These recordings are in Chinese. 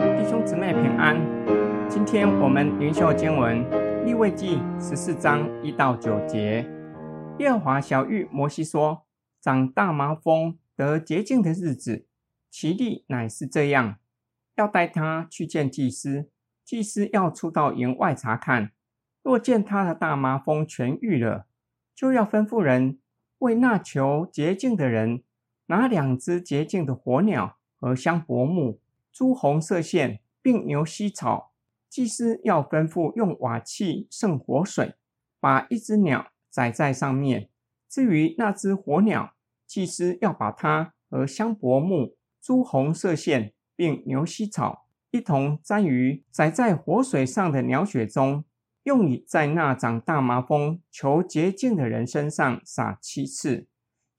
弟兄姊妹平安，今天我们灵修经文利未记十四章一到九节。耶和华小玉摩西说：“长大麻风得洁净的日子，其例乃是这样：要带他去见祭司，祭司要出到营外察看。若见他的大麻风痊愈了，就要吩咐人为那求洁净的人拿两只洁净的火鸟和香柏木、朱红色线，并牛膝草。祭司要吩咐用瓦器盛火水，把一只鸟。”宰在上面。至于那只火鸟，祭司要把它和香柏木、朱红色线并牛膝草一同沾于宰在火水上的鸟血中，用以在那长大麻风求洁净的人身上洒七次，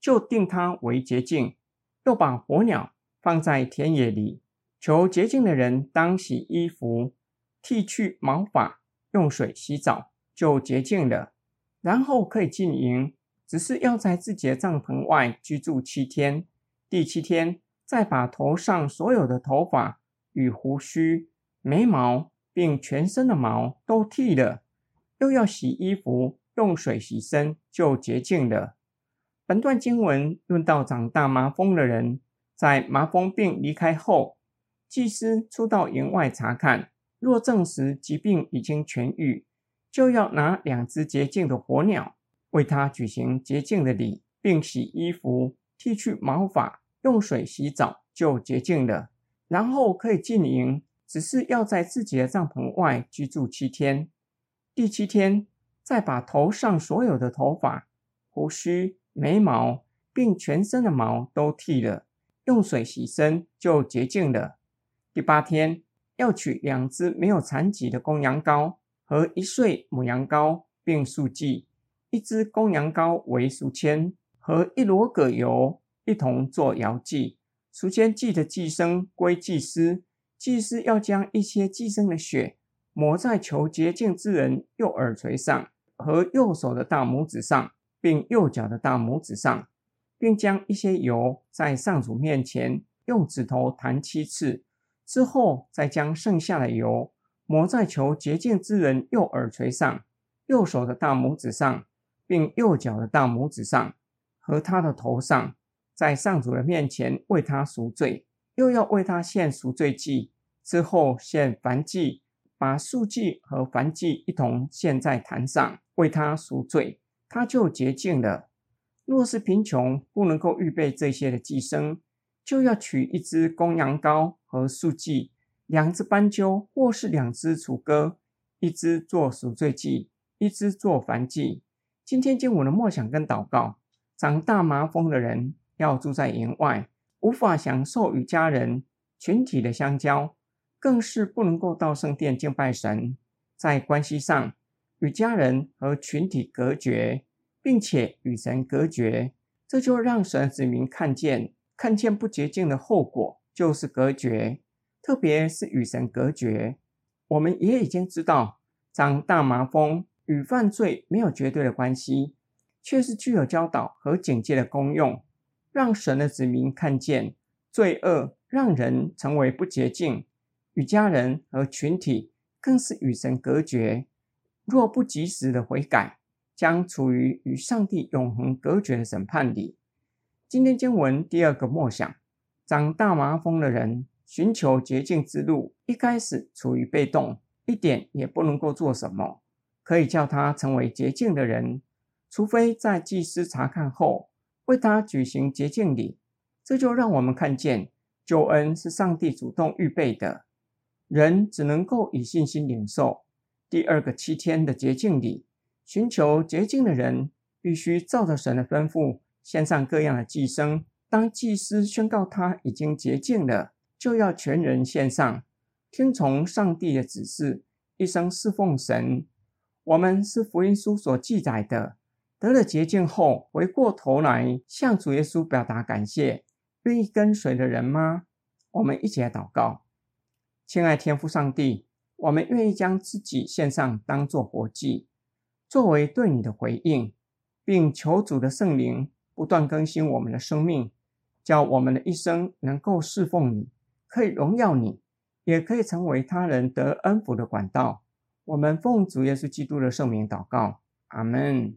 就定他为洁净。又把火鸟放在田野里，求洁净的人当洗衣服，剃去毛发，用水洗澡，就洁净了。然后可以进营，只是要在自己的帐篷外居住七天。第七天，再把头上所有的头发与胡须、眉毛，并全身的毛都剃了，又要洗衣服，用水洗身，就洁净了。本段经文论到长大麻风的人，在麻风病离开后，祭司出到营外查看，若证实疾病已经痊愈。就要拿两只洁净的火鸟，为他举行洁净的礼，并洗衣服、剃去毛发、用水洗澡，就洁净了。然后可以进营，只是要在自己的帐篷外居住七天。第七天，再把头上所有的头发、胡须、眉毛，并全身的毛都剃了，用水洗身，就洁净了。第八天，要取两只没有残疾的公羊羔。和一岁母羊羔并素祭，一只公羊羔为赎签，和一箩葛油一同作摇祭。赎签祭的祭牲归祭司，祭司要将一些祭牲的血抹在求洁净之人右耳垂上和右手的大拇指上，并右脚的大拇指上，并将一些油在上主面前用指头弹七次，之后再将剩下的油。抹在求洁净之人右耳垂上、右手的大拇指上，并右脚的大拇指上和他的头上，在上主的面前为他赎罪，又要为他献赎罪祭，之后献燔祭，把素祭和燔祭一同献在坛上，为他赎罪，他就洁净了。若是贫穷，不能够预备这些的祭牲，就要取一只公羊羔和素祭。两只斑鸠，或是两只雏鸽，一只做赎罪祭，一只做燔祭。今天经文的默想跟祷告，长大麻风的人要住在营外，无法享受与家人群体的相交，更是不能够到圣殿敬拜神，在关系上与家人和群体隔绝，并且与神隔绝，这就让神的子民看见，看见不洁净的后果，就是隔绝。特别是与神隔绝，我们也已经知道，长大麻风与犯罪没有绝对的关系，却是具有教导和警戒的功用，让神的子民看见罪恶让人成为不洁净，与家人和群体更是与神隔绝。若不及时的悔改，将处于与上帝永恒隔绝的审判里。今天经文第二个默想，长大麻风的人。寻求捷径之路，一开始处于被动，一点也不能够做什么，可以叫他成为捷径的人，除非在祭司查看后为他举行捷径礼。这就让我们看见救恩是上帝主动预备的，人只能够以信心领受。第二个七天的洁净礼，寻求洁净的人必须照着神的吩咐献上各样的祭牲。当祭司宣告他已经洁净了。就要全人献上，听从上帝的指示，一生侍奉神。我们是福音书所记载的，得了洁净后，回过头来向主耶稣表达感谢，愿意跟随的人吗？我们一起来祷告，亲爱天父上帝，我们愿意将自己献上，当作活祭，作为对你的回应，并求主的圣灵不断更新我们的生命。叫我们的一生能够侍奉你，可以荣耀你，也可以成为他人得恩福的管道。我们奉主耶稣基督的圣名祷告，阿门。